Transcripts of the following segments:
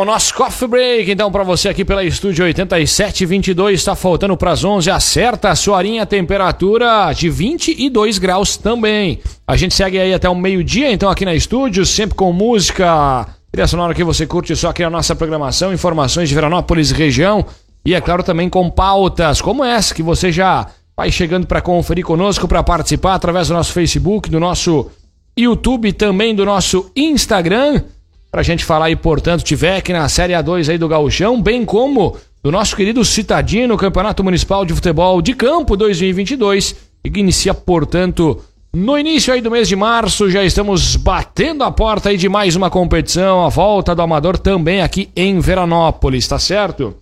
o nosso coffee break, então, para você aqui pela Estúdio 8722, está faltando para as 11, acerta a sua temperatura de 22 graus também. A gente segue aí até o meio-dia, então, aqui na Estúdio, sempre com música, trilha sonora que você curte só aqui na nossa programação, informações de Veranópolis e região, e é claro também com pautas como essa que você já vai chegando para conferir conosco, para participar através do nosso Facebook, do nosso YouTube, também do nosso Instagram pra gente falar aí, portanto, tiver aqui na Série A2 aí do Gauchão, bem como do nosso querido Citadino, Campeonato Municipal de Futebol de Campo 2022, que inicia, portanto, no início aí do mês de março, já estamos batendo a porta aí de mais uma competição, a volta do Amador também aqui em Veranópolis, tá certo?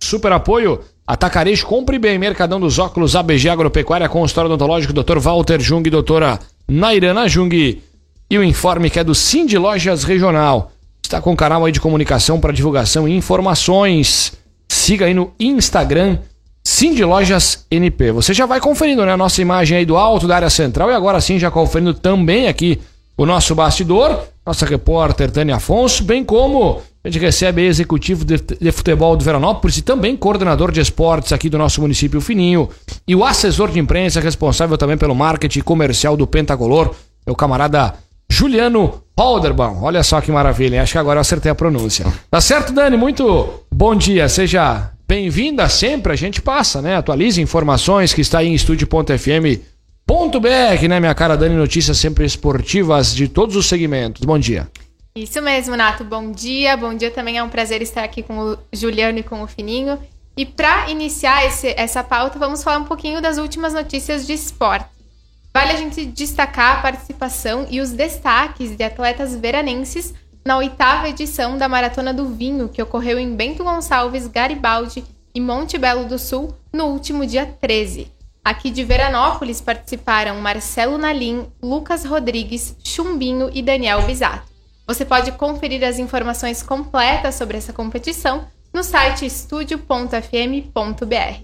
Super apoio, Atacarejo, compre bem, Mercadão dos Óculos, ABG Agropecuária, Consultório Odontológico, Dr. Walter Jung, doutora Nairana Jung, e o informe que é do Cindy Lojas Regional. Está com o canal aí de comunicação para divulgação e informações. Siga aí no Instagram Cindy Lojas NP. Você já vai conferindo né, a nossa imagem aí do alto da área central e agora sim já conferindo também aqui o nosso bastidor, nossa repórter Tânia Afonso, bem como a gente recebe executivo de, de, futebol do Veranópolis e também coordenador de esportes aqui do nosso município Fininho e o assessor de imprensa responsável também pelo marketing comercial do Pentacolor, meu camarada Juliano Holderbaum. Olha só que maravilha, hein? acho que agora eu acertei a pronúncia. Tá certo, Dani? Muito bom dia, seja bem-vinda sempre. A gente passa, né? Atualize informações que está aí em estúdio.fm.br, né, minha cara Dani? Notícias sempre esportivas de todos os segmentos. Bom dia. Isso mesmo, Nato. Bom dia. Bom dia também. É um prazer estar aqui com o Juliano e com o Fininho. E para iniciar esse, essa pauta, vamos falar um pouquinho das últimas notícias de esporte. Vale a gente destacar a participação e os destaques de atletas veranenses na oitava edição da Maratona do Vinho, que ocorreu em Bento Gonçalves, Garibaldi e Monte Belo do Sul no último dia 13. Aqui de Veranópolis participaram Marcelo Nalim, Lucas Rodrigues, Chumbinho e Daniel Bisato. Você pode conferir as informações completas sobre essa competição no site estúdio.fm.br.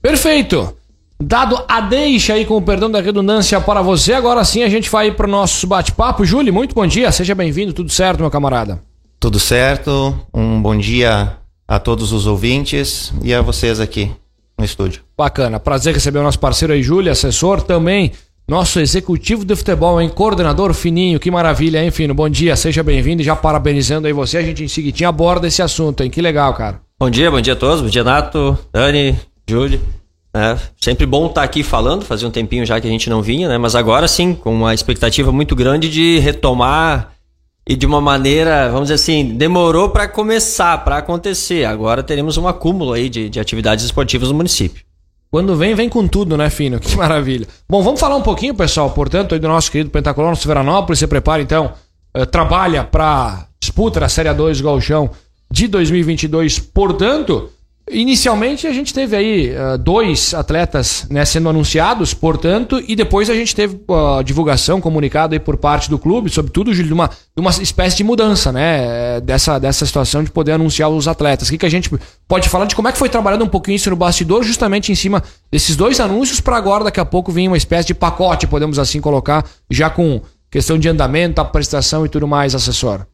Perfeito! Dado a deixa aí, com o perdão da redundância para você, agora sim a gente vai para o nosso bate-papo. Júlio, muito bom dia, seja bem-vindo, tudo certo, meu camarada? Tudo certo, um bom dia a todos os ouvintes e a vocês aqui no estúdio. Bacana, prazer receber o nosso parceiro aí, Júlio, assessor também, nosso executivo de futebol, hein? Coordenador fininho, que maravilha, hein, Fino? Bom dia, seja bem-vindo e já parabenizando aí você, a gente em seguidinho aborda esse assunto, hein? Que legal, cara. Bom dia, bom dia a todos, bom dia, Nato, Dani, Júlio. É, sempre bom estar tá aqui falando, fazia um tempinho já que a gente não vinha, né? Mas agora sim, com uma expectativa muito grande de retomar e de uma maneira, vamos dizer assim, demorou para começar, para acontecer. Agora teremos um acúmulo aí de, de atividades esportivas no município. Quando vem, vem com tudo, né, Fino? Que maravilha. Bom, vamos falar um pouquinho, pessoal, portanto, aí do nosso querido Pentacolor, nosso Veranópolis. Se prepara, então, uh, trabalha para disputa da Série 2 Galchão de 2022. Portanto, Inicialmente a gente teve aí uh, dois atletas né, sendo anunciados, portanto, e depois a gente teve a uh, divulgação, comunicado aí por parte do clube, sobretudo, Júlio, de uma, de uma espécie de mudança, né? Dessa, dessa situação de poder anunciar os atletas. O que, que a gente pode falar de como é que foi trabalhando um pouquinho isso no bastidor, justamente em cima desses dois anúncios, para agora, daqui a pouco, vir uma espécie de pacote, podemos assim colocar, já com questão de andamento, apresentação e tudo mais, assessor.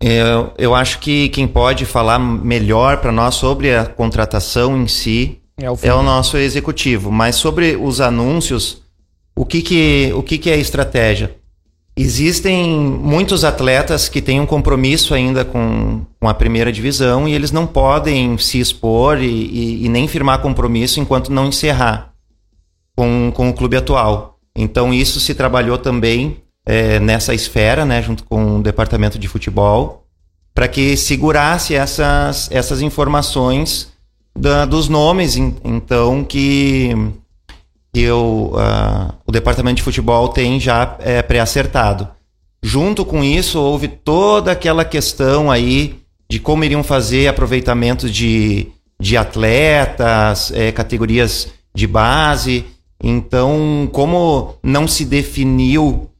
Eu, eu acho que quem pode falar melhor para nós sobre a contratação em si é o, é o, nosso executivo. Mas sobre os anúncios, o que, que, o que, que é a estratégia? Existem muitos atletas que têm um compromisso ainda com, com a primeira divisão e eles não podem se expor e, e, e nem firmar compromisso enquanto não encerrar com, com o clube atual. Então isso se trabalhou também é, nessa esfera, né, junto com o departamento de futebol, para que segurasse essas, essas informações da, dos nomes, então, que, que eu, uh, o departamento de futebol tem já é, pré-acertado. Junto com isso, houve toda aquela questão aí de como iriam fazer aproveitamento de, de atletas, é, categorias de base. Então, como não se definiu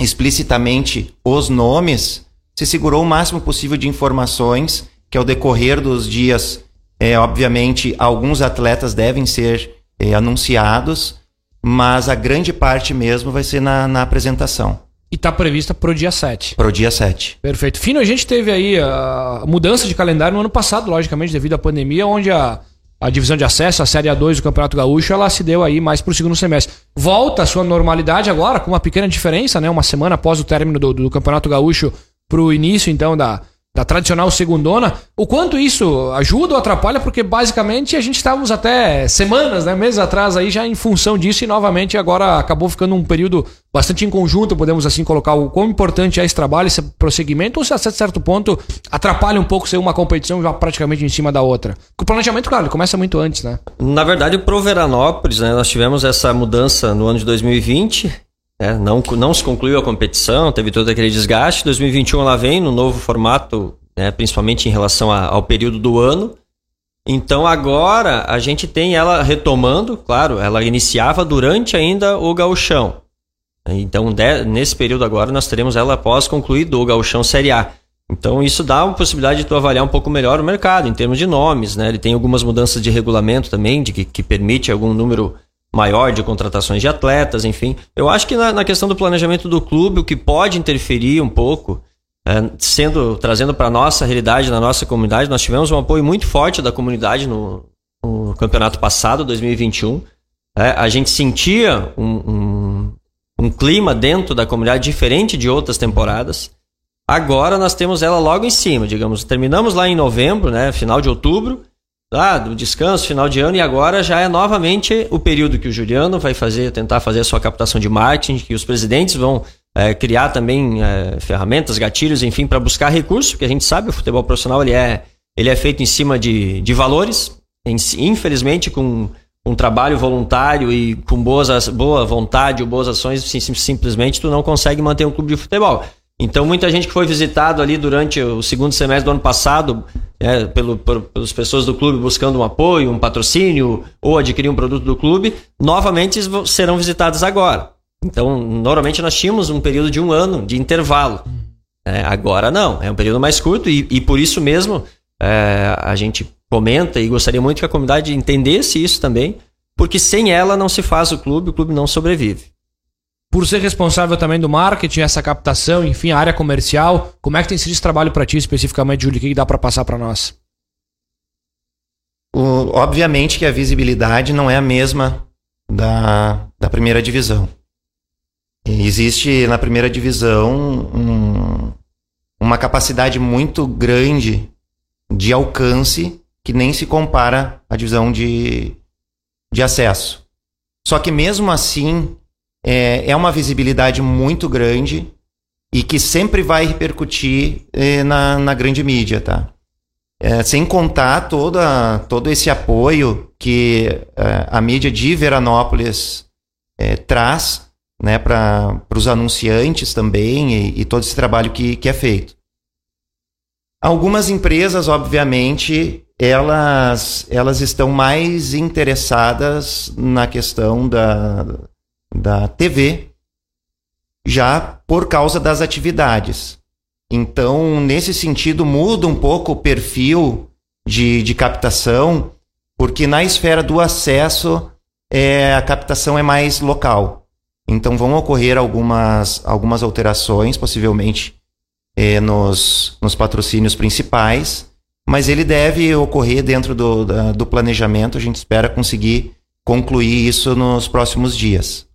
explicitamente os nomes, se segurou o máximo possível de informações que ao decorrer dos dias, é, obviamente, alguns atletas devem ser é, anunciados, mas a grande parte mesmo vai ser na, na apresentação. E está prevista para o dia 7. Para o dia 7. Perfeito. Fino, a gente teve aí a mudança de calendário no ano passado, logicamente, devido à pandemia, onde a, a divisão de acesso, a Série A2 do Campeonato Gaúcho, ela se deu aí mais para o segundo semestre. Volta à sua normalidade agora, com uma pequena diferença, né? Uma semana após o término do, do Campeonato Gaúcho para o início, então, da, da tradicional segundona. O quanto isso ajuda ou atrapalha, porque basicamente a gente estávamos até semanas, né, meses atrás aí já em função disso e novamente agora acabou ficando um período bastante em conjunto, podemos assim colocar o quão importante é esse trabalho, esse prosseguimento, ou se a certo ponto atrapalha um pouco ser uma competição já praticamente em cima da outra. o planejamento, claro, começa muito antes, né? Na verdade, pro Veranópolis, né, nós tivemos essa mudança no ano de 2020, é, não, não se concluiu a competição, teve todo aquele desgaste. 2021 ela vem no novo formato, né, principalmente em relação a, ao período do ano. Então agora a gente tem ela retomando, claro, ela iniciava durante ainda o gauchão. Então de, nesse período agora nós teremos ela após concluído o gauchão Série A. Então isso dá uma possibilidade de tu avaliar um pouco melhor o mercado em termos de nomes, né? Ele tem algumas mudanças de regulamento também, de que, que permite algum número maior de contratações de atletas, enfim. Eu acho que na, na questão do planejamento do clube, o que pode interferir um pouco, é, sendo trazendo para nossa realidade, na nossa comunidade, nós tivemos um apoio muito forte da comunidade no, no campeonato passado, 2021. É, a gente sentia um, um, um clima dentro da comunidade diferente de outras temporadas. Agora nós temos ela logo em cima, digamos. Terminamos lá em novembro, né, final de outubro ah, do descanso, final de ano, e agora já é novamente o período que o Juliano vai fazer, tentar fazer a sua captação de marketing, que os presidentes vão é, criar também é, ferramentas, gatilhos, enfim, para buscar recursos, porque a gente sabe o futebol profissional ele é, ele é feito em cima de, de valores, infelizmente com um trabalho voluntário e com boas, boa vontade ou boas ações, sim, simplesmente tu não consegue manter um clube de futebol. Então, muita gente que foi visitado ali durante o segundo semestre do ano passado, é, pelo, por, pelas pessoas do clube buscando um apoio, um patrocínio ou adquirir um produto do clube, novamente serão visitados agora. Então, normalmente nós tínhamos um período de um ano de intervalo. É, agora não, é um período mais curto e, e por isso mesmo é, a gente comenta e gostaria muito que a comunidade entendesse isso também, porque sem ela não se faz o clube, o clube não sobrevive por ser responsável também do marketing, essa captação, enfim, a área comercial, como é que tem sido esse trabalho para ti especificamente, Júlio? O que dá para passar para nós? O, obviamente que a visibilidade não é a mesma da, da primeira divisão. Existe na primeira divisão um, uma capacidade muito grande de alcance que nem se compara à divisão de, de acesso. Só que mesmo assim, é, é uma visibilidade muito grande e que sempre vai repercutir é, na, na grande mídia, tá? É, sem contar toda, todo esse apoio que é, a mídia de Veranópolis é, traz né, para os anunciantes também e, e, todo esse trabalho que, que é feito. Algumas empresas, obviamente, elas, elas estão mais interessadas na questão da, da TV, já por causa das atividades. Então, nesse sentido, muda um pouco o perfil de, de captação, porque na esfera do acesso é, a captação é mais local. Então, vão ocorrer algumas, algumas alterações, possivelmente, é, nos, nos patrocínios principais, mas ele deve ocorrer dentro do, do planejamento. A gente espera conseguir concluir isso nos próximos dias.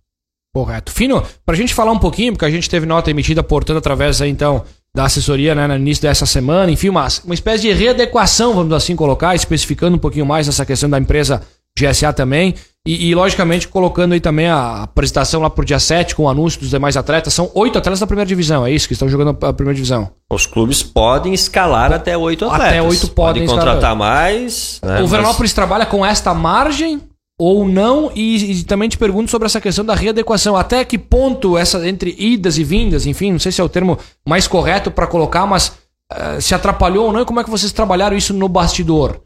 Correto. Fino, para a gente falar um pouquinho, porque a gente teve nota emitida, portanto, através aí, então, da assessoria né, no início dessa semana, enfim, uma, uma espécie de readequação, vamos assim colocar, especificando um pouquinho mais essa questão da empresa GSA também, e, e logicamente colocando aí também a apresentação lá pro dia 7 com o anúncio dos demais atletas. São oito atletas da primeira divisão, é isso? Que estão jogando a primeira divisão. Os clubes podem escalar até oito atletas. Até oito podem, podem contratar mais. Né, o Veranópolis mas... trabalha com esta margem ou não? E, e, também te pergunto sobre essa questão da readequação. Até que ponto essa entre idas e vindas, enfim, não sei se é o termo mais correto para colocar, mas uh, se atrapalhou ou não? E como é que vocês trabalharam isso no bastidor?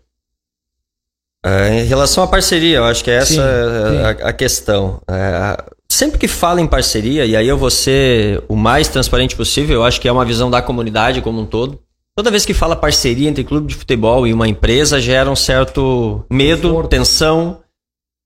É, em relação à parceria, eu acho que essa sim, é a, a, questão. É, sempre que fala em parceria, e aí eu vou ser o mais transparente possível, eu acho que é uma visão da comunidade como um todo. Toda vez que fala parceria entre clube de futebol e uma empresa, gera um certo medo, tensão,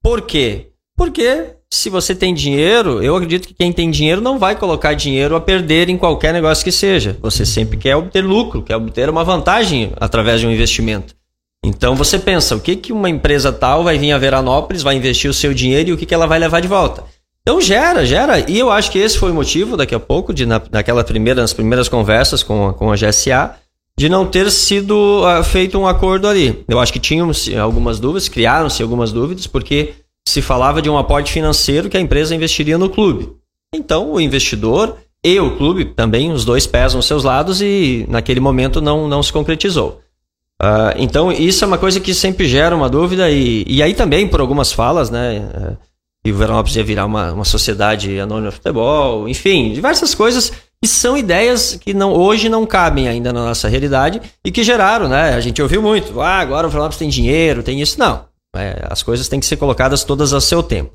por quê? Porque se você tem dinheiro, eu acredito que quem tem dinheiro não vai colocar dinheiro a perder em qualquer negócio que seja. Você sempre quer obter lucro, quer obter uma vantagem através de um investimento. Então você pensa, o que, que uma empresa tal vai vir a Veranópolis, vai investir o seu dinheiro e o que, que ela vai levar de volta? Então gera, gera. E eu acho que esse foi o motivo, daqui a pouco, de na, naquela primeira, nas primeiras conversas com com a GSA, de não ter sido uh, feito um acordo ali. Eu acho que tínhamos algumas dúvidas, criaram-se algumas dúvidas, porque se falava de um aporte financeiro que a empresa investiria no clube. Então, o investidor e o clube também, os dois pesam os seus lados e naquele momento não, não se concretizou. Uh, então, isso é uma coisa que sempre gera uma dúvida e, e aí também, por algumas falas, né, uh, que o Veranópolis ia virar uma, uma sociedade anônima de futebol, enfim, diversas coisas que são ideias que não, hoje não cabem ainda na nossa realidade e que geraram, né, a gente ouviu muito, ah, agora o Veranópolis tem dinheiro, tem isso, não. É, as coisas têm que ser colocadas todas a seu tempo.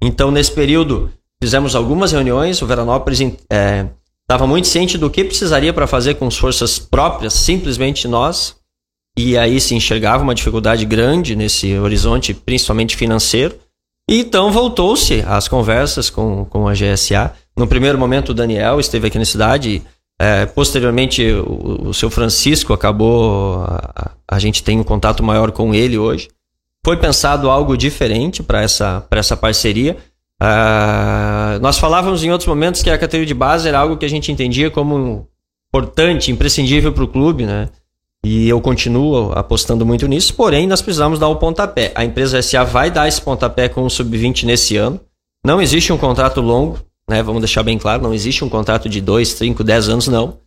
Então, nesse período, fizemos algumas reuniões. O Veranópolis estava é, muito ciente do que precisaria para fazer com as forças próprias, simplesmente nós. E aí se enxergava uma dificuldade grande nesse horizonte, principalmente financeiro. E então voltou-se às conversas com, com a GSA. No primeiro momento, o Daniel esteve aqui na cidade. É, posteriormente, o, o seu Francisco acabou. A, a gente tem um contato maior com ele hoje. Foi pensado algo diferente para essa, essa parceria. Uh, nós falávamos em outros momentos que a categoria de base era algo que a gente entendia como importante, imprescindível para o clube, né? E eu continuo apostando muito nisso, porém nós precisamos dar o pontapé. A empresa SA vai dar esse pontapé com o Sub-20 nesse ano. Não existe um contrato longo, né? Vamos deixar bem claro, não existe um contrato de 2, 5, 10 anos, não.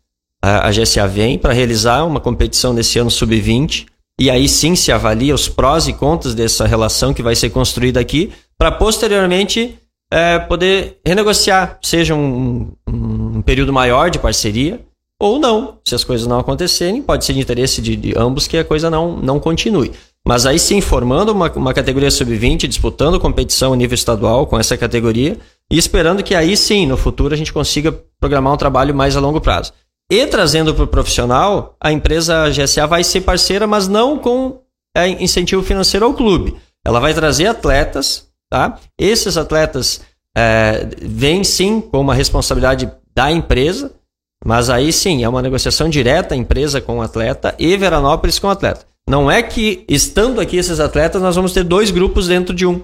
A, a GSA vem para realizar uma competição nesse ano Sub-20 e aí sim se avalia os prós e contras dessa relação que vai ser construída aqui, para posteriormente é, poder renegociar, seja um, um, período maior de parceria ou não. Se as coisas não acontecerem, pode ser de interesse de, de ambos que a coisa não, não continue. Mas aí sim, formando uma, uma categoria sub-20, disputando competição a nível estadual com essa categoria e esperando que aí sim, no futuro, a gente consiga programar um trabalho mais a longo prazo. E trazendo para o profissional, a empresa GSA vai ser parceira, mas não com é, incentivo financeiro ao clube. Ela vai trazer atletas, tá? Esses atletas é, vêm sim com uma responsabilidade da empresa, mas aí sim é uma negociação direta empresa com o atleta e Veranópolis com o atleta. Não é que estando aqui esses atletas nós vamos ter dois grupos dentro de um.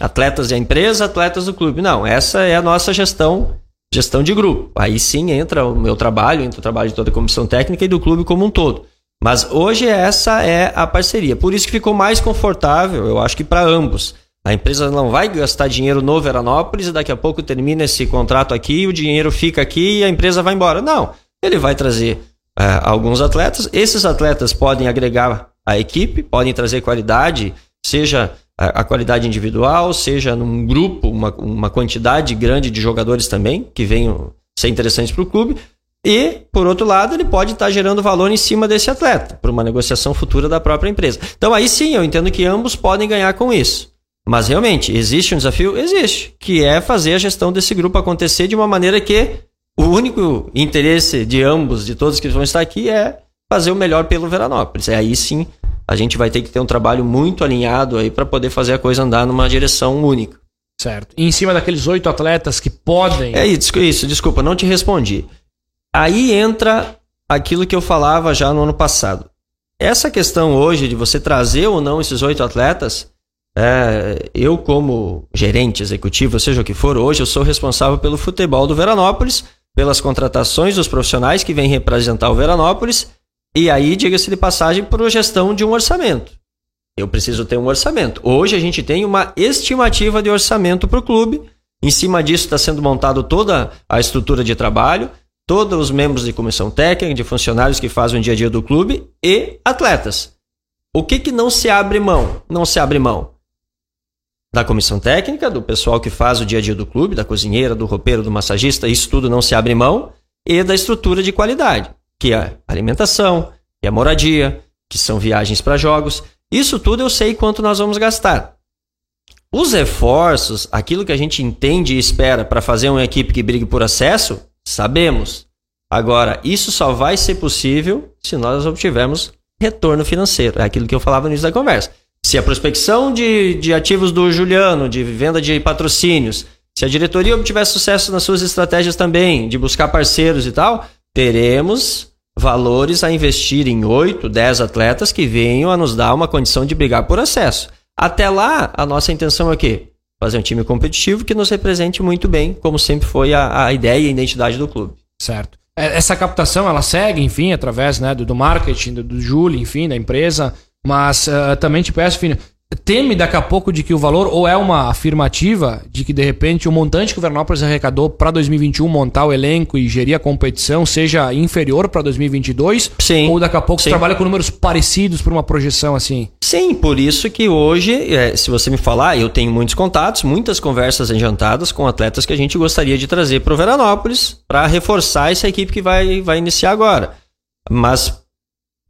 Atletas da empresa, atletas do clube. Não, essa é a nossa gestão gestão de grupo. Aí sim entra o meu trabalho, entra o trabalho de toda a comissão técnica e do clube como um todo. Mas hoje essa é a parceria. Por isso que ficou mais confortável, eu acho que para ambos. A empresa não vai gastar dinheiro no Veranópolis e daqui a pouco termina esse contrato aqui, o dinheiro fica aqui e a empresa vai embora. Não. Ele vai trazer uh, alguns atletas. Esses atletas podem agregar a equipe, podem trazer qualidade, seja a, qualidade individual, seja num grupo, uma, uma quantidade grande de jogadores também, que venham ser interessantes para o clube. E, por outro lado, ele pode estar tá gerando valor em cima desse atleta, para uma negociação futura da própria empresa. Então, aí sim, eu entendo que ambos podem ganhar com isso. Mas, realmente, existe um desafio? Existe. Que é fazer a gestão desse grupo acontecer de uma maneira que o único interesse de ambos, de todos que vão estar aqui, é fazer o melhor pelo Veranópolis. É aí sim a gente vai ter que ter um trabalho muito alinhado aí para poder fazer a coisa andar numa direção única. Certo. E em cima daqueles oito atletas que podem. É isso, isso, desculpa, não te respondi. Aí entra aquilo que eu falava já no ano passado. Essa questão hoje de você trazer ou não esses oito atletas, é, eu, como gerente executivo, seja o que for, hoje eu sou responsável pelo futebol do Veranópolis, pelas contratações dos profissionais que vêm representar o Veranópolis e aí, diga-se de passagem, por gestão de um orçamento. Eu preciso ter um orçamento. Hoje a gente tem uma estimativa de orçamento para o clube. Em cima disso está sendo montado toda a estrutura de trabalho, todos os membros de comissão técnica, de funcionários que fazem o dia a dia do clube e atletas. O que, que não se abre mão? Não se abre mão da comissão técnica, do pessoal que faz o dia a dia do clube, da cozinheira, do roupeiro, do massagista, isso tudo não se abre mão, e da estrutura de qualidade que é alimentação, que é moradia, que são viagens para jogos. Isso tudo eu sei quanto nós vamos gastar. Os reforços, aquilo que a gente entende e espera para fazer uma equipe que brigue por acesso, sabemos. Agora, isso só vai ser possível se nós obtivermos retorno financeiro. É aquilo que eu falava no início da conversa. Se a prospecção de, de ativos do Juliano, de venda de patrocínios, se a diretoria obtiver sucesso nas suas estratégias também, de buscar parceiros e tal, teremos valores a investir em 8, 10 atletas que venham a nos dar uma condição de brigar por acesso. Até lá, a nossa intenção é o quê? Fazer um time competitivo que nos represente muito bem, como sempre foi a, a ideia e a identidade do clube. Certo. É, essa captação, ela segue, enfim, através né, do, do marketing, do, do Júlio, enfim, da empresa. Mas uh, também te peço, filho, teme daqui a pouco de que o valor, ou é uma afirmativa de que de repente o montante que o Veranópolis arrecadou para 2021 montar o elenco e gerir a competição seja inferior para 2022? Sim. Ou daqui a pouco sim. você trabalha com números parecidos por uma projeção assim? Sim, por isso que hoje, é, se você me falar, eu tenho muitos contatos, muitas conversas adiantadas com atletas que a gente gostaria de trazer para o Veranópolis para reforçar essa equipe que vai, vai iniciar agora. Mas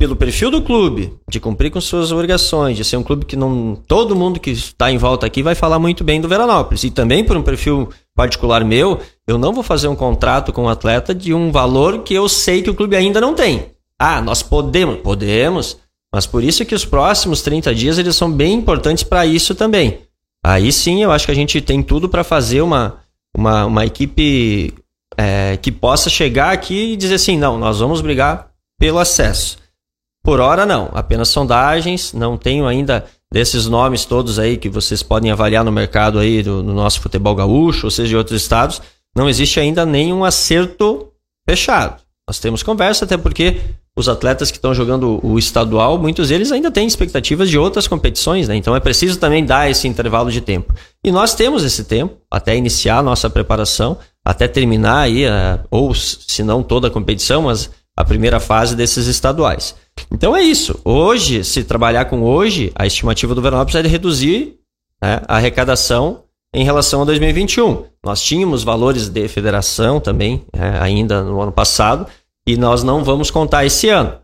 pelo perfil do clube, de cumprir com suas obrigações, de ser um clube que não todo mundo que está em volta aqui vai falar muito bem do Veranópolis. E também por um perfil particular meu, eu não vou fazer um contrato com um atleta de um valor que eu sei que o clube ainda não tem. Ah, nós podemos, podemos, mas por isso que os próximos 30 dias eles são bem importantes para isso também. Aí sim, eu acho que a gente tem tudo para fazer uma, uma, uma equipe é, que possa chegar aqui e dizer assim, não, nós vamos brigar pelo acesso. Por hora, não. Apenas sondagens. Não tenho ainda desses nomes todos aí que vocês podem avaliar no mercado aí do, do nosso futebol gaúcho, ou seja, de outros estados. Não existe ainda nenhum acerto fechado. Nós temos conversa, até porque os atletas que estão jogando o estadual, muitos deles ainda têm expectativas de outras competições, né? Então é preciso também dar esse intervalo de tempo. E nós temos esse tempo até iniciar a nossa preparação, até terminar aí, ou se não toda a competição, mas a primeira fase desses estaduais. Então é isso. Hoje, se trabalhar com hoje, a estimativa do Veranópolis é de reduzir né, a arrecadação em relação a 2021. Nós tínhamos valores de federação também, né, ainda no ano passado, e nós não vamos contar esse ano.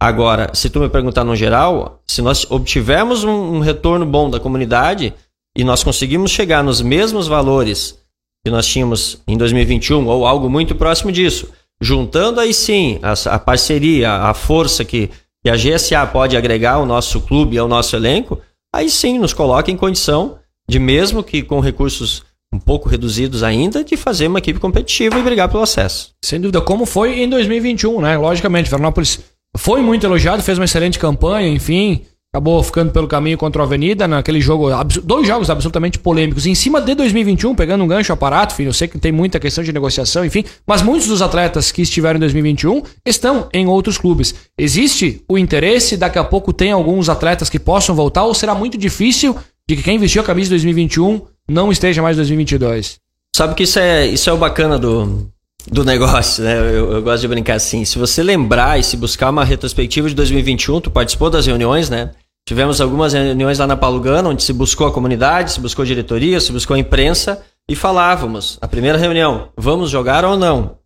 Agora, se tu me perguntar no geral, se nós obtivermos um, um retorno bom da comunidade e nós conseguimos chegar nos mesmos valores que nós tínhamos em 2021 ou algo muito próximo disso, juntando aí sim a, a parceria, a força que, que a GSA pode agregar ao nosso clube e ao nosso elenco, aí sim nos coloca em condição de, mesmo que com recursos um pouco reduzidos ainda, de fazer uma equipe competitiva e brigar pelo acesso. Sem dúvida, como foi em 2021, né? Logicamente, Fernópolis foi muito elogiado, fez uma excelente campanha, enfim, acabou ficando pelo caminho contra a Avenida naquele jogo, dois jogos absolutamente polêmicos em cima de 2021, pegando um gancho aparato, filho, eu sei que tem muita questão de negociação, enfim, mas muitos dos atletas que estiveram em 2021 estão em outros clubes. Existe o interesse, daqui a pouco tem alguns atletas que possam voltar ou será muito difícil de que quem vestiu a camisa de 2021 não esteja mais em 2022? Sabe que isso é, isso é o bacana do, do negócio, né? Eu, eu, gosto de brincar assim. Se você lembrar e se buscar uma retrospectiva de 2021, tu participou das reuniões, né? Tivemos algumas reuniões lá na Palugana, onde se buscou a comunidade, se buscou a diretoria, se buscou a imprensa e falávamos. A primeira reunião, vamos jogar ou não?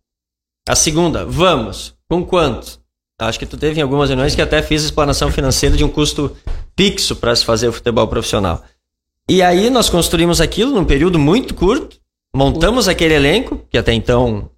A segunda, vamos. Com quanto? Acho que tu teve em algumas reuniões que até fiz explanação financeira de um custo fixo para se fazer o futebol profissional. E aí nós construímos aquilo num período muito curto, montamos aquele elenco, que até então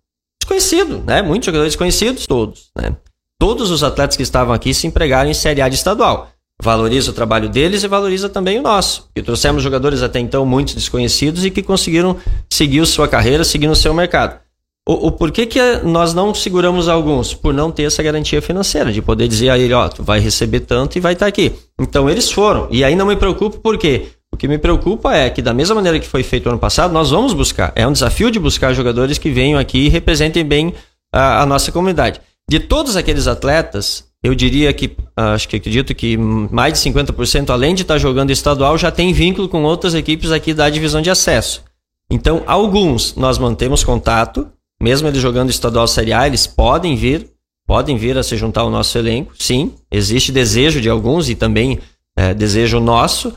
desconhecido, né? Muitos jogadores desconhecidos, todos, né? Todos os atletas que estavam aqui se empregaram em Série A de estadual valoriza o trabalho deles e valoriza também o nosso. E trouxemos jogadores até então muito desconhecidos e que conseguiram seguir sua carreira, seguir no seu mercado. O, o porquê que nós não seguramos alguns? Por não ter essa garantia financeira, de poder dizer a ele, ó, tu vai receber tanto e vai estar aqui. Então eles foram. E aí não me preocupo por quê? O que me preocupa é que, da mesma maneira que foi feito ano passado, nós vamos buscar. É um desafio de buscar jogadores que venham aqui e representem bem a, a nossa comunidade. De todos aqueles atletas, eu diria que, acho que acredito que mais de 50%, além de estar jogando estadual, já tem vínculo com outras equipes aqui da divisão de acesso. Então, alguns nós mantemos contato, mesmo eles jogando estadual Série A, eles podem vir, podem vir a se juntar ao nosso elenco, sim, existe desejo de alguns e também é, desejo nosso,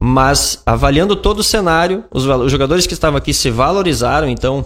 mas avaliando todo o cenário, os, os jogadores que estavam aqui se valorizaram, então,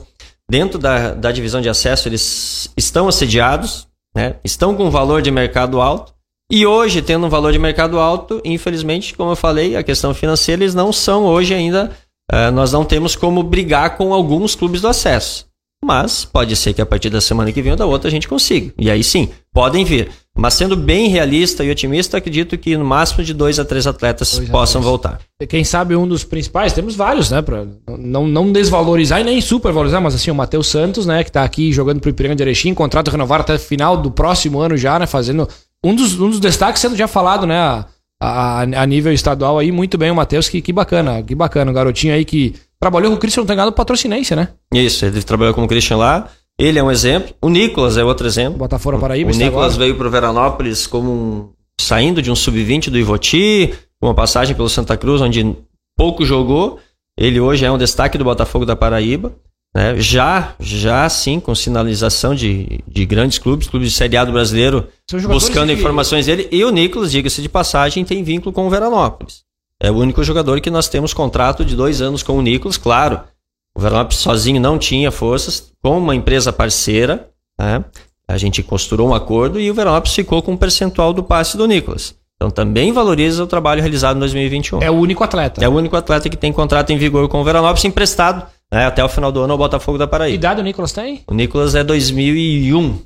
dentro da, da divisão de acesso, eles estão assediados, né? Estão com valor de mercado alto. E hoje, tendo um valor de mercado alto, infelizmente, como eu falei, a questão financeira, eles não são hoje ainda. Uh, nós não temos como brigar com alguns clubes do acesso. Mas pode ser que a partir da semana que vem ou da outra a gente consiga. E aí sim, podem vir. Mas sendo bem realista e otimista, acredito que no máximo de dois a três atletas dois possam voltar. Quem sabe um dos principais, temos vários, né? Pra não, não desvalorizar e nem supervalorizar, mas assim, o Matheus Santos, né? Que tá aqui jogando pro Ipiranga de Erechim, contrato renovado até final do próximo ano já, né? Fazendo um dos, um dos destaques sendo já falado, né? A, a, a nível estadual aí, muito bem o Matheus, que, que bacana, que bacana. O garotinho aí que trabalhou com o Christian Tangado patrocinense, né? Isso, ele trabalhou com o Christian lá. Ele é um exemplo. O Nicolas é outro exemplo. Botafogo Paraíba. O Nicolas agora. veio para Veranópolis como um, saindo de um sub-20 do Ivoti, uma passagem pelo Santa Cruz, onde pouco jogou. Ele hoje é um destaque do Botafogo da Paraíba. Né? Já, já sim, com sinalização de, de grandes clubes, clubes de Série A do brasileiro, buscando que... informações dele. E o Nicolas, diga-se de passagem, tem vínculo com o Veranópolis. É o único jogador que nós temos contrato de dois anos com o Nicolas, claro. O Veranópolis sozinho não tinha forças, com uma empresa parceira, né? a gente costurou um acordo e o Veranópolis ficou com um percentual do passe do Nicolas. Então também valoriza o trabalho realizado em 2021. É o único atleta. É o único atleta que tem contrato em vigor com o Veranópolis emprestado né, até o final do ano ao Botafogo da Paraíba. Que idade o Nicolas tem? O Nicolas é 2001.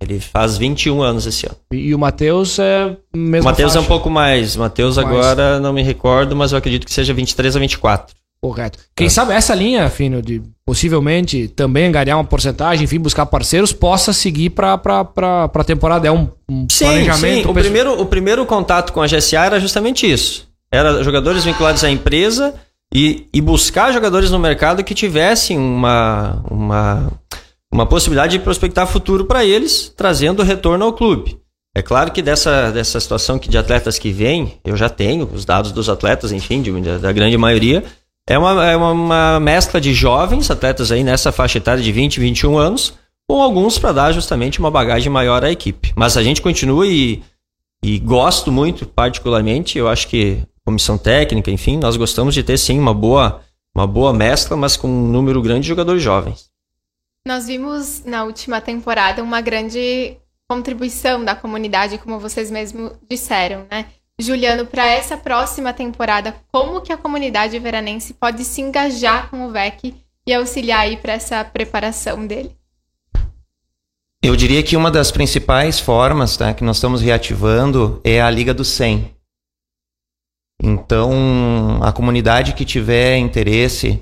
Ele faz 21 anos esse ano. E, e o Matheus é mesmo. O Matheus é um pouco mais. O Matheus agora não me recordo, mas eu acredito que seja 23 a 24. Correto. Quem é. sabe essa linha, Fino, de possivelmente também angariar uma porcentagem, enfim, buscar parceiros, possa seguir para a temporada. É um, um sim, planejamento. Sim. O, primeiro, o primeiro contato com a GSA era justamente isso. Era jogadores vinculados à empresa e, e buscar jogadores no mercado que tivessem uma, uma, uma possibilidade de prospectar futuro para eles, trazendo retorno ao clube. É claro que dessa, dessa situação que de atletas que vêm, eu já tenho os dados dos atletas, enfim, de, da grande maioria. É uma, é uma mescla de jovens, atletas aí nessa faixa etária de 20, 21 anos, com alguns para dar justamente uma bagagem maior à equipe. Mas a gente continua e, e gosto muito, particularmente, eu acho que comissão técnica, enfim, nós gostamos de ter sim uma boa, uma boa mescla, mas com um número grande de jogadores jovens. Nós vimos na última temporada uma grande contribuição da comunidade, como vocês mesmos disseram, né? Juliano, para essa próxima temporada, como que a comunidade veranense pode se engajar com o VEC e auxiliar aí para essa preparação dele? Eu diria que uma das principais formas tá, que nós estamos reativando é a Liga do 100. Então, a comunidade que tiver interesse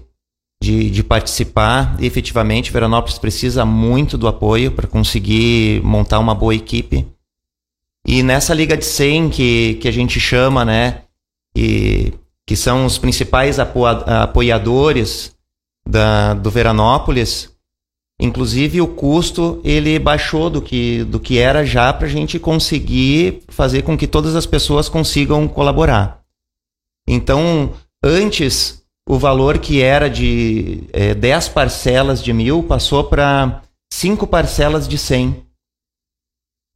de, de participar, efetivamente, Veranópolis precisa muito do apoio para conseguir montar uma boa equipe. E nessa Liga de 100 que, que a gente chama, né, e, que são os principais apo, apoiadores da, do Veranópolis, inclusive o custo ele baixou do que, do que era já para a gente conseguir fazer com que todas as pessoas consigam colaborar. Então, antes, o valor que era de é, 10 parcelas de mil passou para 5 parcelas de 100.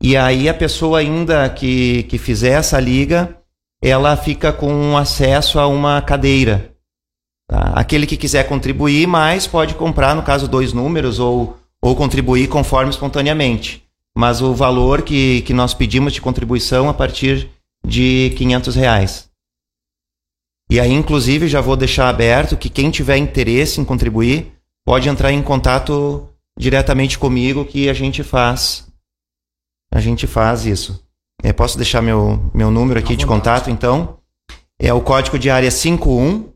E aí a pessoa ainda que, que fizer essa liga, ela fica com acesso a uma cadeira. Tá? Aquele que quiser contribuir mais pode comprar, no caso, dois números ou, ou contribuir conforme espontaneamente. Mas o valor que, que nós pedimos de contribuição a partir de 500 reais. E aí, inclusive, já vou deixar aberto que quem tiver interesse em contribuir pode entrar em contato diretamente comigo que a gente faz a gente faz isso. Eu posso deixar meu, meu número aqui de contato, então? É o código de área 51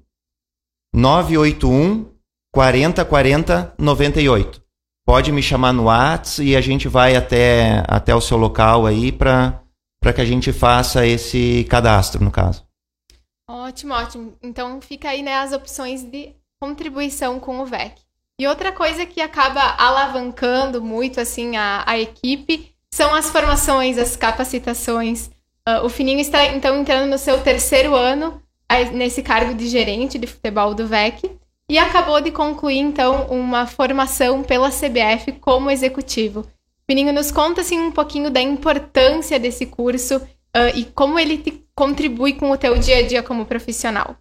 981 40 40 98. Pode me chamar no WhatsApp e a gente vai até, até o seu local aí para que a gente faça esse cadastro, no caso. Ótimo, ótimo. Então fica aí né, as opções de contribuição com o VEC. E outra coisa que acaba alavancando muito assim a, a equipe são as formações, as capacitações. Uh, o Fininho está então entrando no seu terceiro ano nesse cargo de gerente de futebol do VEC e acabou de concluir então uma formação pela CBF como executivo. Fininho, nos conta assim um pouquinho da importância desse curso uh, e como ele contribui com o teu dia a dia como profissional?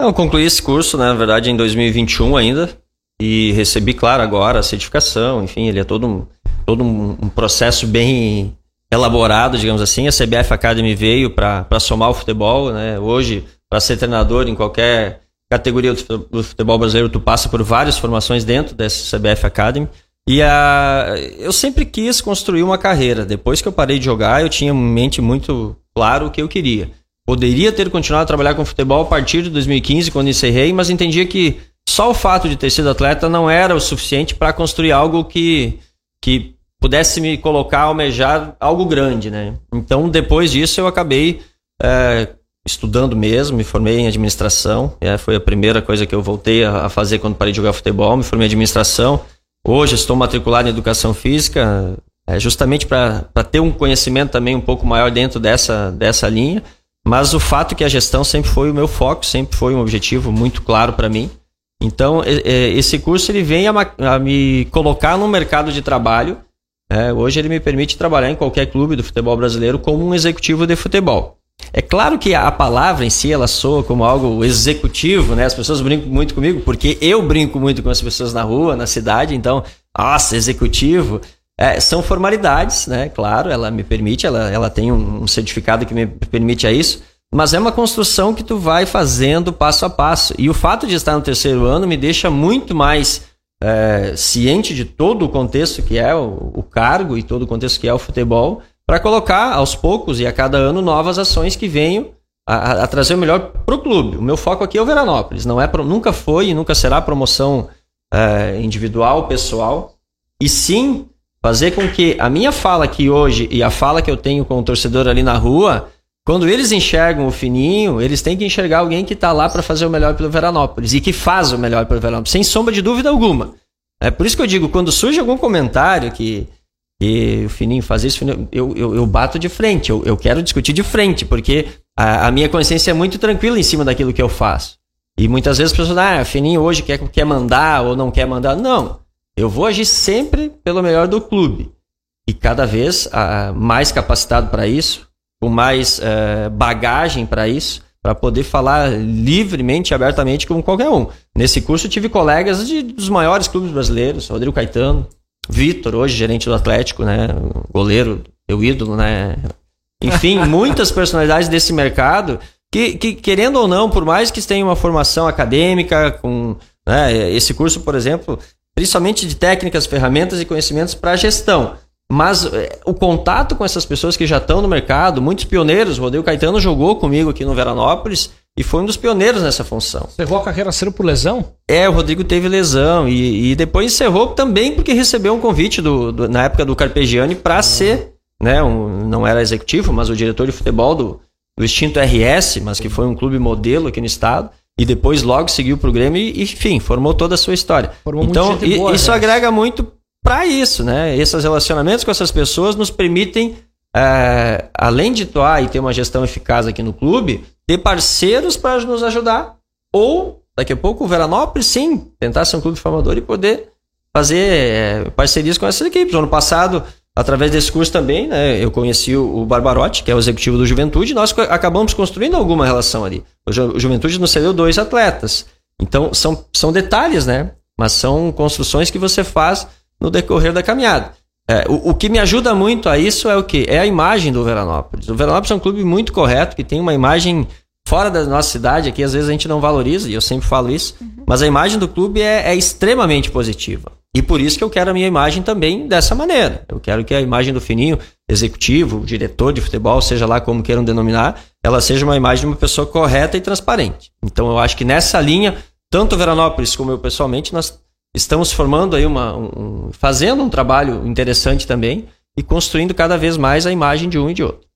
Eu concluí esse curso, né, na verdade, em 2021 ainda, e recebi, claro, agora a certificação, enfim, ele é todo um, todo um, um processo bem elaborado, digamos assim. A CBF Academy veio para somar o futebol, né? Hoje, para ser treinador em qualquer categoria do futebol brasileiro, tu passa por várias formações dentro dessa CBF Academy. E a, eu sempre quis construir uma carreira. Depois que eu parei de jogar, eu tinha em mente muito claro o que eu queria. Poderia ter continuado a trabalhar com futebol a partir de 2015, quando encerrei, mas entendia que só o fato de ter sido atleta não era o suficiente para construir algo que, que pudesse me colocar, almejar algo grande, né? Então, depois disso, eu acabei é, estudando mesmo, me formei em administração. É, foi a primeira coisa que eu voltei a, fazer quando parei de jogar futebol. Me formei em administração. Hoje estou matriculado em educação física, é, justamente para ter um conhecimento também um pouco maior dentro dessa, dessa linha. Mas o fato que a gestão sempre foi o meu foco, sempre foi um objetivo muito claro para mim. Então, esse curso ele vem a me colocar no mercado de trabalho. É, hoje ele me permite trabalhar em qualquer clube do futebol brasileiro como um executivo de futebol. É claro que a palavra em si ela soa como algo executivo, né? As pessoas brincam muito comigo porque eu brinco muito com as pessoas na rua, na cidade. Então, nossa, executivo. É, são formalidades, né? Claro, ela me permite, ela, ela tem um certificado que me permite a isso. Mas é uma construção que tu vai fazendo passo a passo. E o fato de estar no terceiro ano me deixa muito mais é, ciente de todo o contexto que é o, o cargo e todo o contexto que é o futebol, para colocar aos poucos e a cada ano novas ações que venham a, a trazer o melhor para o clube. O meu foco aqui é o Veranópolis, não é nunca foi e nunca será promoção é, individual, pessoal, e sim fazer com que a minha fala aqui hoje e a fala que eu tenho com o torcedor ali na rua quando eles enxergam o fininho, eles têm que enxergar alguém que está lá para fazer o melhor pelo Veranópolis e que faz o melhor pelo Veranópolis, sem sombra de dúvida alguma. É por isso que eu digo, quando surge algum comentário que, que o Fininho faz isso, eu, eu, eu bato de frente, eu, eu quero discutir de frente, porque a, a, minha consciência é muito tranquila em cima daquilo que eu faço. E muitas vezes as pessoas, ah, Fininho hoje quer, quer mandar ou não quer mandar. Não, eu vou agir sempre pelo melhor do clube. E cada vez ah, mais capacitado para isso, com mais uh, bagagem para isso, para poder falar livremente, abertamente com qualquer um. Nesse curso eu tive colegas de, dos maiores clubes brasileiros, Rodrigo Caetano, Vitor, hoje gerente do Atlético, né, goleiro, meu ídolo, né. Enfim, muitas personalidades desse mercado que, que, querendo ou não, por mais que tenham uma formação acadêmica, com né, esse curso, por exemplo, principalmente de técnicas, ferramentas e conhecimentos para gestão mas é, o contato com essas pessoas que já estão no mercado, muitos pioneiros, o Rodrigo Caetano jogou comigo aqui no Veranópolis e foi um dos pioneiros nessa função. Encerrou a carreira cedo por lesão? É, o Rodrigo teve lesão e, e depois encerrou também porque recebeu um convite do, do na época do Carpegiani para ser, né, um, não era executivo, mas o diretor de futebol do, do extinto RS, mas que foi um clube modelo aqui no estado. E depois logo seguiu para o Grêmio e, enfim, formou toda a sua história. Formou então, boa, isso agrega muito para isso, né? Esses relacionamentos com essas pessoas nos permitem, é, além de atuar e ter uma gestão eficaz aqui no clube, ter parceiros para nos ajudar. Ou, daqui a pouco, o Veranópolis, sim, tentar ser um clube formador e poder fazer é, parcerias com essas equipes. No ano passado, através desse curso também, né, eu conheci o, Barbarotti, que é o executivo do Juventude, e nós acabamos construindo alguma relação ali. O, Ju, o Juventude nos cedeu dois atletas. Então, são, são detalhes, né? Mas são construções que você faz no decorrer da caminhada. É, o, o, que me ajuda muito a isso é o que? É a imagem do Veranópolis. O Veranópolis é um clube muito correto, que tem uma imagem fora da nossa cidade, aqui às vezes a gente não valoriza, e eu sempre falo isso, uhum. mas a imagem do clube é, é, extremamente positiva. E por isso que eu quero a minha imagem também dessa maneira. Eu quero que a imagem do Fininho, executivo, diretor de futebol, seja lá como queiram denominar, ela seja uma imagem de uma pessoa correta e transparente. Então eu acho que nessa linha, tanto o Veranópolis como eu pessoalmente, nós estamos formando aí uma. Um, fazendo um trabalho interessante também e construindo cada vez mais a imagem de um e de outro.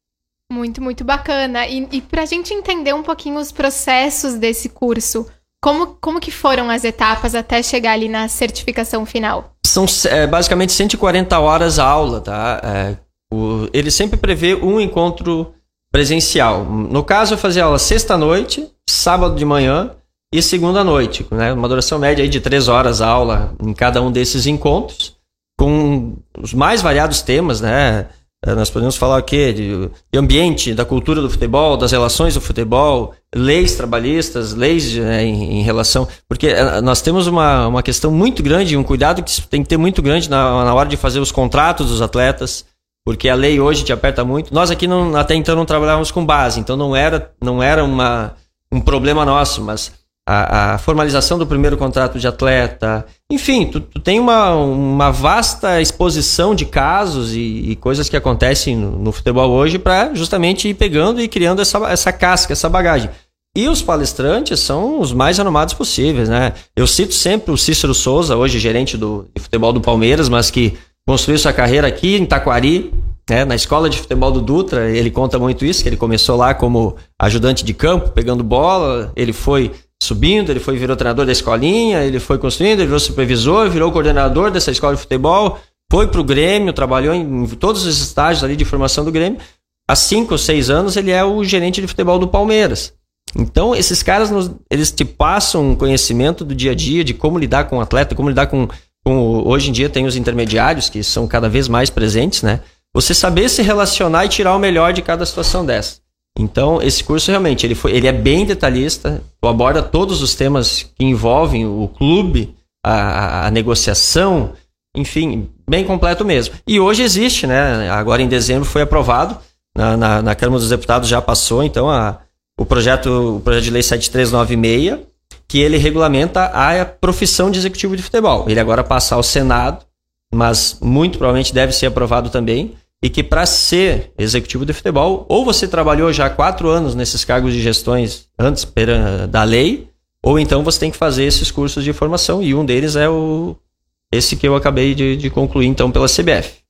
Muito, muito bacana. E, e para a gente entender um pouquinho os processos desse curso, como, como que foram as etapas até chegar ali na certificação final? São é, basicamente 140 horas a aula, tá? É, o, ele sempre prevê um encontro presencial. No caso, eu fazia aula sexta-noite, sábado de manhã e segunda noite, né? Uma duração média aí de três horas aula em cada um desses encontros, com os mais variados temas, né? Eh, nós podemos falar o quê? De, de ambiente, da cultura do futebol, das relações do futebol, leis trabalhistas, leis né, em, em, relação. Porque eh, nós temos uma, uma questão muito grande, um cuidado que tem que ter muito grande na, na hora de fazer os contratos dos atletas, porque a lei hoje te aperta muito. Nós aqui não, até então não trabalhávamos com base, então não era, não era uma, um problema nosso, mas a, a, formalização do primeiro contrato de atleta. Enfim, tu, tu tem uma, uma vasta exposição de casos e, e coisas que acontecem no, no futebol hoje para justamente ir pegando e criando essa, essa casca, essa bagagem. E os palestrantes são os mais renomados possíveis, né? Eu cito sempre o Cícero Souza, hoje gerente do de futebol do Palmeiras, mas que construiu sua carreira aqui em Taquari, né? na escola de futebol do Dutra. Ele conta muito isso, que ele começou lá como ajudante de campo, pegando bola. Ele foi subindo, ele foi virou treinador da escolinha, ele foi construindo, ele virou supervisor, virou coordenador dessa escola de futebol, foi para o Grêmio, trabalhou em, todos os estágios ali de formação do Grêmio. Há cinco ou seis anos ele é o gerente de futebol do Palmeiras. Então, esses caras, eles te passam um conhecimento do dia a dia, de como lidar com o atleta, como lidar com, com... Hoje em dia tem os intermediários, que são cada vez mais presentes, né? Você saber se relacionar e tirar o melhor de cada situação dessa. Então, esse curso realmente, ele, foi, ele é bem detalhista, aborda todos os temas que envolvem o clube, a, a negociação, enfim, bem completo mesmo. E hoje existe, né? Agora em dezembro foi aprovado, na, na, na Câmara dos Deputados já passou, então, a, o, projeto, o projeto de lei 7396, que ele regulamenta a profissão de executivo de futebol. Ele agora passa ao Senado, mas muito provavelmente deve ser aprovado também e que para ser executivo de futebol, ou você trabalhou já quatro anos nesses cargos de gestões antes da lei, ou então você tem que fazer esses cursos de formação, e um deles é o esse que eu acabei de, de concluir, então, pela CBF.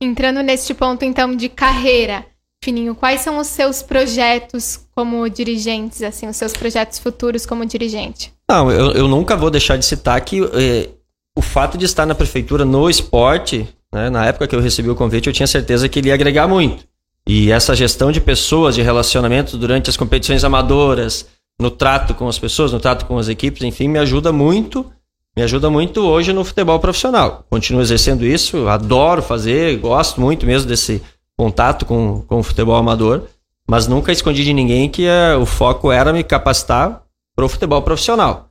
Entrando neste ponto, então, de carreira, Fininho, quais são os seus projetos como dirigentes, assim, os seus projetos futuros como dirigente? Não, eu, eu nunca vou deixar de citar que eh, o fato de estar na prefeitura no esporte né? Na época que eu recebi o convite, eu tinha certeza que ele ia agregar muito. E essa gestão de pessoas, de relacionamento durante as competições amadoras, no trato com as pessoas, no trato com as equipes, enfim, me ajuda muito, me ajuda muito hoje no futebol profissional. Continuo exercendo isso, adoro fazer, gosto muito mesmo desse contato com, com o futebol amador, mas nunca escondi de ninguém que uh, o foco era me capacitar para o futebol profissional.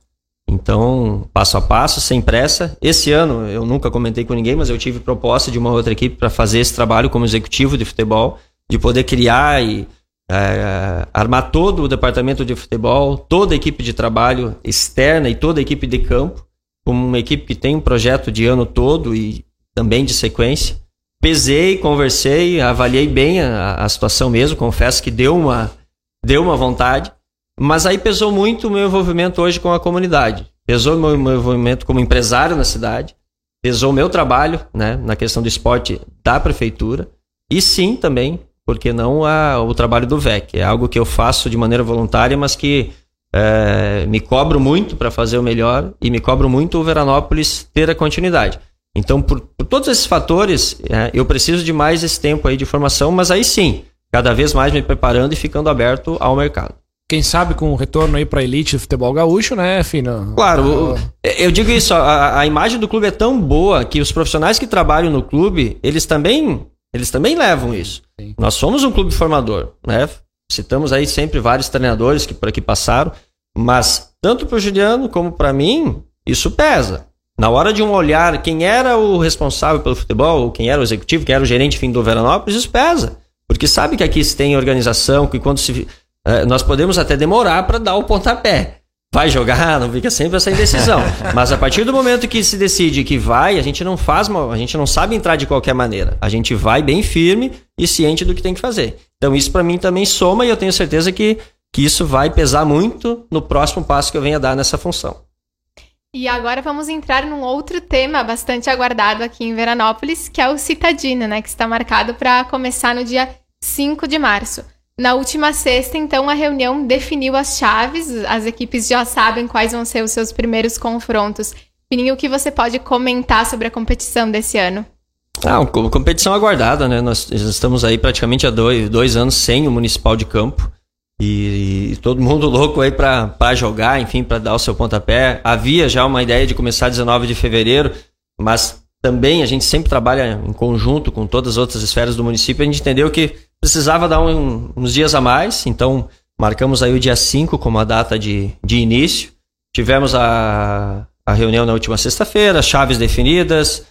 Então, passo a passo, sem pressa. Esse ano, eu nunca comentei com ninguém, mas eu tive proposta de uma outra equipe para fazer esse trabalho como executivo de futebol, de poder criar e é, armar todo o departamento de futebol, toda a equipe de trabalho externa e toda a equipe de campo, como uma equipe que tem um projeto de ano todo e também de sequência. Pesei, conversei, avaliei bem a, a situação mesmo, confesso que deu uma, deu uma vontade. Mas aí pesou muito o meu envolvimento hoje com a comunidade. Pesou o meu, envolvimento como empresário na cidade. Pesou o meu trabalho né, na questão do esporte da prefeitura. E sim, também, porque não a, o trabalho do VEC. É algo que eu faço de maneira voluntária, mas que é, me cobro muito para fazer o melhor e me cobro muito o Veranópolis ter a continuidade. Então, por, por todos esses fatores, é, eu preciso de mais esse tempo aí de formação, mas aí sim, cada vez mais me preparando e ficando aberto ao mercado quem sabe com o retorno aí pra elite do futebol gaúcho, né, Fina? Claro, eu digo isso, a, a, imagem do clube é tão boa que os profissionais que trabalham no clube, eles também, eles também levam isso. Sim. Nós somos um clube formador, né? Citamos aí sempre vários treinadores que por aqui passaram, mas tanto pro Juliano como para mim, isso pesa. Na hora de um olhar quem era o responsável pelo futebol, quem era o executivo, quem era o gerente fim do Veranópolis, isso pesa. Porque sabe que aqui se tem organização, que quando se nós podemos até demorar para dar o pontapé. Vai jogar, não fica sempre essa indecisão. Mas a partir do momento que se decide que vai, a gente não faz, a gente não sabe entrar de qualquer maneira. A gente vai bem firme e ciente do que tem que fazer. Então isso para mim também soma e eu tenho certeza que, que isso vai pesar muito no próximo passo que eu venha dar nessa função. E agora vamos entrar num outro tema bastante aguardado aqui em Veranópolis, que é o Citadino, né, que está marcado para começar no dia 5 de março. Na última sexta, então, a reunião definiu as chaves, as equipes já sabem quais vão ser os seus primeiros confrontos. Pininho, o que você pode comentar sobre a competição desse ano? Ah, competição aguardada, né? Nós estamos aí praticamente há dois, dois anos sem o Municipal de Campo. E, e todo mundo louco aí para jogar, enfim, para dar o seu pontapé. Havia já uma ideia de começar 19 de fevereiro, mas também a gente sempre trabalha em conjunto com todas as outras esferas do município. A gente entendeu que precisava dar um, uns dias a mais, então marcamos aí o dia 5 como a data de, de início. Tivemos a, a reunião na última sexta-feira, chaves definidas,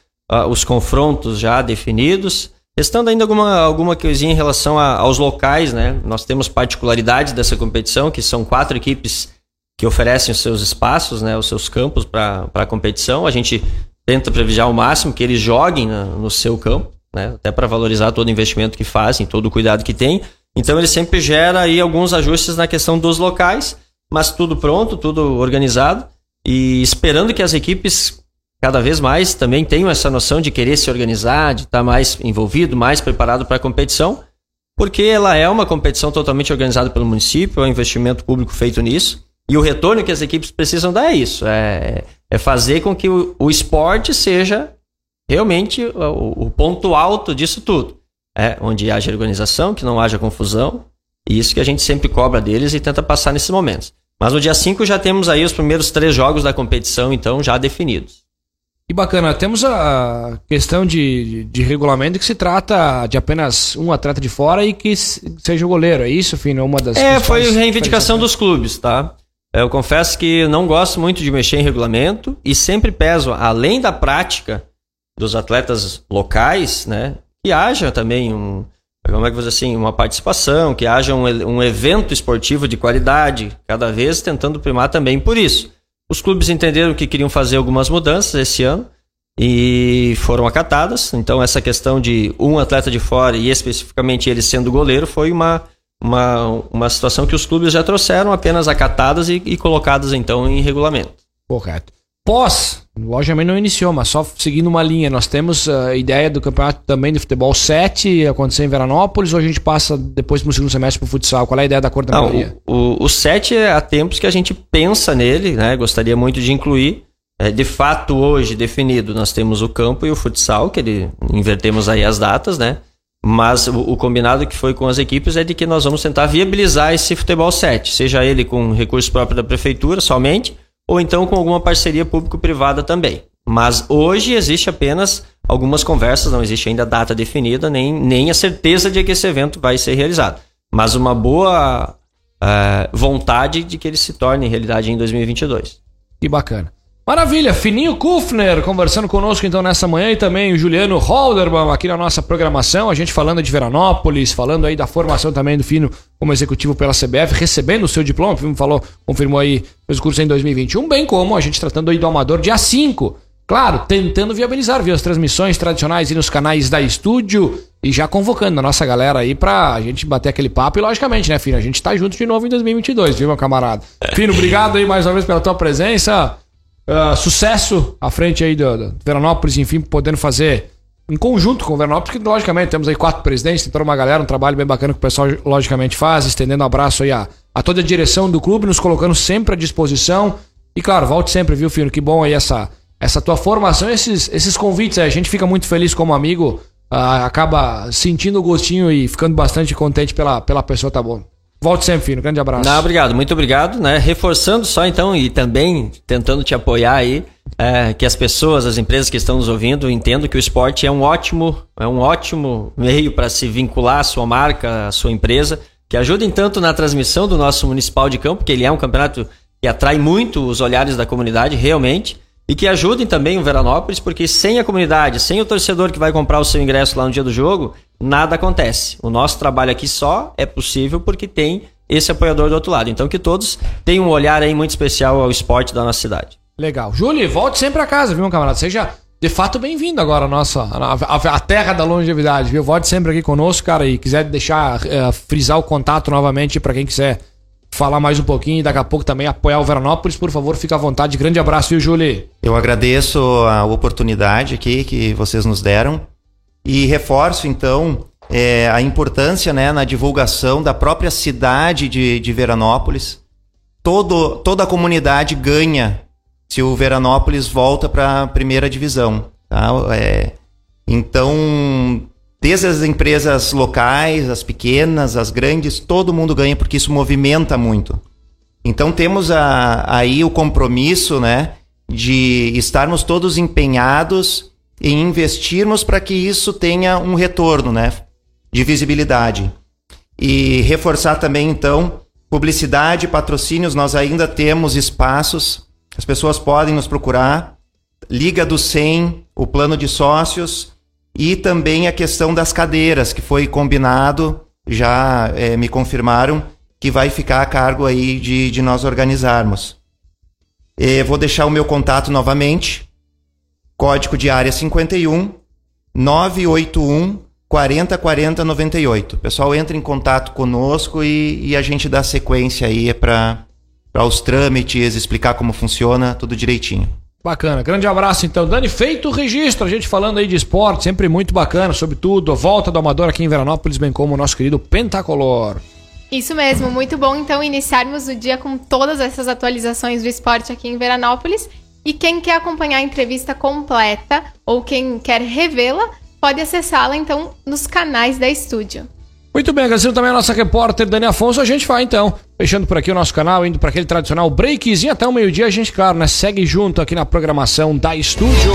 os confrontos já definidos. Restando ainda alguma, alguma coisinha em relação a, aos locais, né? Nós temos particularidades dessa competição, que são quatro equipes que oferecem os seus espaços, né, os seus campos para a competição. A gente tenta privilegiar ao máximo que eles joguem no, no seu campo, né, até para valorizar todo o investimento que fazem, todo o cuidado que tem. Então ele sempre gera aí alguns ajustes na questão dos locais, mas tudo pronto, tudo organizado e esperando que as equipes cada vez mais também tenham essa noção de querer se organizar, de estar mais envolvido, mais preparado para a competição, porque ela é uma competição totalmente organizada pelo município, é um investimento público feito nisso. E o retorno que as equipes precisam dar é isso: é, é fazer com que o, o esporte seja realmente o, o, ponto alto disso tudo. É, onde haja organização, que não haja confusão. E isso que a gente sempre cobra deles e tenta passar nesses momentos. Mas no dia 5 já temos aí os primeiros três jogos da competição, então, já definidos. E bacana, temos a questão de, de regulamento que se trata de apenas um atleta de fora e que seja o goleiro, é isso, Fino? Uma das É, foi reivindicação dos clubes, tá? Eu confesso que não gosto muito de mexer em regulamento e sempre peso, além da prática dos atletas locais, né, que haja também um, como é que dizer assim, uma participação, que haja um, um evento esportivo de qualidade, cada vez tentando primar também por isso. Os clubes entenderam que queriam fazer algumas mudanças esse ano e foram acatadas. Então essa questão de um atleta de fora e especificamente ele sendo goleiro foi uma uma, uma situação que os clubes já trouxeram apenas acatadas e, e colocadas então em regulamento. Correto. Pós, logicamente não iniciou, mas só seguindo uma linha, nós temos a ideia do campeonato também de futebol 7 acontecer em Veranópolis ou a gente passa depois no segundo semestre para o futsal? Qual é a ideia da coordenadoria? O, o, o 7 é há tempos que a gente pensa nele, né? Gostaria muito de incluir. É, de fato, hoje definido, nós temos o campo e o futsal, que ele, invertemos aí as datas, né? Mas o, o, combinado que foi com as equipes é de que nós vamos tentar viabilizar esse futebol 7, seja ele com recurso próprio da prefeitura somente, ou então com alguma parceria público-privada também. Mas hoje existe apenas algumas conversas, não existe ainda data definida, nem, nem a certeza de que esse evento vai ser realizado. Mas uma boa uh, vontade de que ele se torne realidade em 2022. Que bacana. Maravilha, Fininho Kufner conversando conosco então nessa manhã e também o Juliano Holderman aqui na nossa programação, a gente falando de Veranópolis, falando aí da formação também do Fino como executivo pela CBF, recebendo o seu diploma, o Fino falou, confirmou aí, fez o curso em 2021, bem como a gente tratando aí do Amador dia 5, claro, tentando viabilizar viu, as transmissões tradicionais e nos canais da estúdio e já convocando a nossa galera aí pra gente bater aquele papo e logicamente, né, Fino, a gente tá junto de novo em 2022, viu, meu camarada? Fino, obrigado aí mais uma vez pela tua presença. Uh, sucesso à frente aí do, do Veranópolis, enfim, podendo fazer em conjunto com o Veranópolis, que logicamente temos aí quatro presidentes, tem toda uma galera, um trabalho bem bacana que o pessoal logicamente faz, estendendo um abraço aí a, a toda a direção do clube, nos colocando sempre à disposição. E claro, volte sempre, viu, Fino? Que bom aí essa, essa tua formação, esses, esses convites aí. A gente fica muito feliz como amigo, uh, acaba sentindo o gostinho e ficando bastante contente pela, pela pessoa, tá bom? Volte sempre. Um grande abraço. Não, obrigado, muito obrigado. Né? Reforçando só então e também tentando te apoiar aí, é, que as pessoas, as empresas que estão nos ouvindo, entendam que o esporte é um ótimo, é um ótimo meio para se vincular à sua marca, à sua empresa, que ajudem tanto na transmissão do nosso municipal de campo, que ele é um campeonato que atrai muito os olhares da comunidade, realmente e que ajudem também o Veranópolis, porque sem a comunidade, sem o torcedor que vai comprar o seu ingresso lá no dia do jogo, nada acontece. O nosso trabalho aqui só é possível porque tem esse apoiador do outro lado. Então que todos tenham um olhar aí muito especial ao esporte da nossa cidade. Legal. Júlio, volte sempre a casa, viu, meu camarada? Seja de fato bem-vindo agora à nossa a, a, terra da longevidade, viu? Volte sempre aqui conosco, cara, e quiser deixar uh, frisar o contato novamente para quem quiser falar mais um pouquinho e daqui a pouco também apoiar o Veranópolis, por favor, fique à vontade. Grande abraço, viu, Julie? Eu agradeço a oportunidade aqui que vocês nos deram e reforço, então, é, a importância né, na divulgação da própria cidade de, de Veranópolis. Todo, toda a comunidade ganha se o Veranópolis volta para a primeira divisão. Tá? É, então, Desde as empresas locais, as pequenas, as grandes, todo mundo ganha porque isso movimenta muito. Então temos a, aí o compromisso, né, de estarmos todos empenhados em investirmos para que isso tenha um retorno, né, de visibilidade. E reforçar também então publicidade, patrocínios, nós ainda temos espaços, as pessoas podem nos procurar. Liga do 100, o plano de sócios, e também a questão das cadeiras, que foi combinado, já é, me confirmaram, que vai ficar a cargo aí de, de nós organizarmos. E vou deixar o meu contato novamente. Código de área 51 981 40 40 98. Pessoal, entra em contato conosco e, e a gente dá sequência aí para os trâmites, explicar como funciona, tudo direitinho. Bacana, grande abraço então. Dani, feito o registro, a gente falando aí de esporte, sempre muito bacana, sobretudo a volta do Amador aqui em Veranópolis, bem como o nosso querido Pentacolor. Isso mesmo, muito bom então iniciarmos o dia com todas essas atualizações do esporte aqui em Veranópolis. E quem quer acompanhar a entrevista completa ou quem quer revê-la, pode acessá-la então nos canais da estúdio. Muito bem, agradecendo também a nossa repórter Dani Afonso. A gente vai então, fechando por aqui o nosso canal, indo para aquele tradicional breakzinho até o meio-dia. A gente, claro, né, segue junto aqui na programação da estúdio.